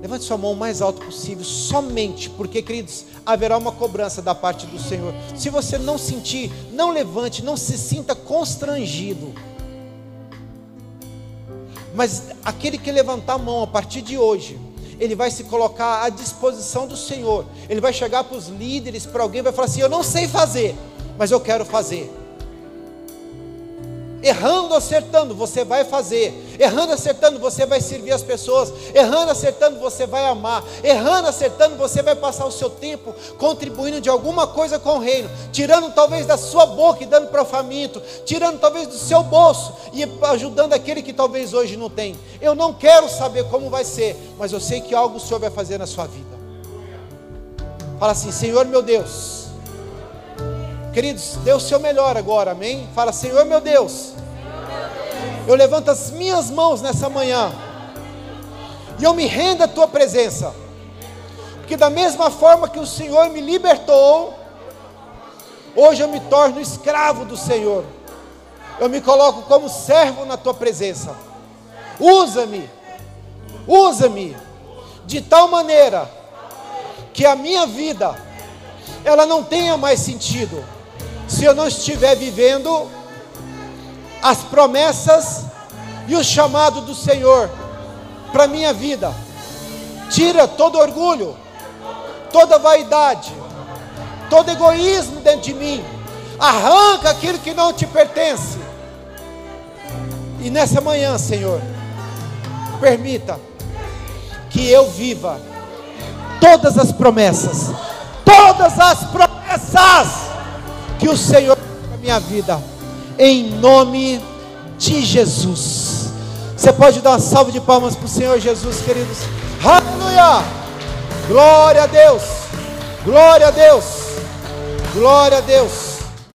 Levante sua mão o mais alto possível, somente, porque, queridos, haverá uma cobrança da parte do Senhor. Se você não sentir, não levante, não se sinta constrangido. Mas aquele que levantar a mão a partir de hoje, ele vai se colocar à disposição do Senhor. Ele vai chegar para os líderes, para alguém, vai falar assim: Eu não sei fazer, mas eu quero fazer. Errando, acertando, você vai fazer. Errando, acertando, você vai servir as pessoas. Errando, acertando, você vai amar. Errando, acertando, você vai passar o seu tempo contribuindo de alguma coisa com o reino. Tirando talvez da sua boca e dando para o faminto. Tirando talvez do seu bolso e ajudando aquele que talvez hoje não tem. Eu não quero saber como vai ser, mas eu sei que algo o Senhor vai fazer na sua vida. Fala assim: Senhor meu Deus Queridos, dê o seu melhor agora, amém? Fala, Senhor meu Deus, eu levanto as minhas mãos nessa manhã e eu me rendo à tua presença, porque da mesma forma que o Senhor me libertou, hoje eu me torno escravo do Senhor, eu me coloco como servo na tua presença, usa-me, usa-me de tal maneira que a minha vida ela não tenha mais sentido se eu não estiver vivendo as promessas e o chamado do Senhor para minha vida. Tira todo orgulho, toda vaidade, todo egoísmo dentro de mim. Arranca aquilo que não te pertence. E nessa manhã, Senhor, permita que eu viva todas as promessas, todas as promessas que o Senhor na minha vida, em nome de Jesus. Você pode dar uma salva de palmas para o Senhor Jesus, queridos. Aleluia! Glória a Deus! Glória a Deus! Glória a Deus!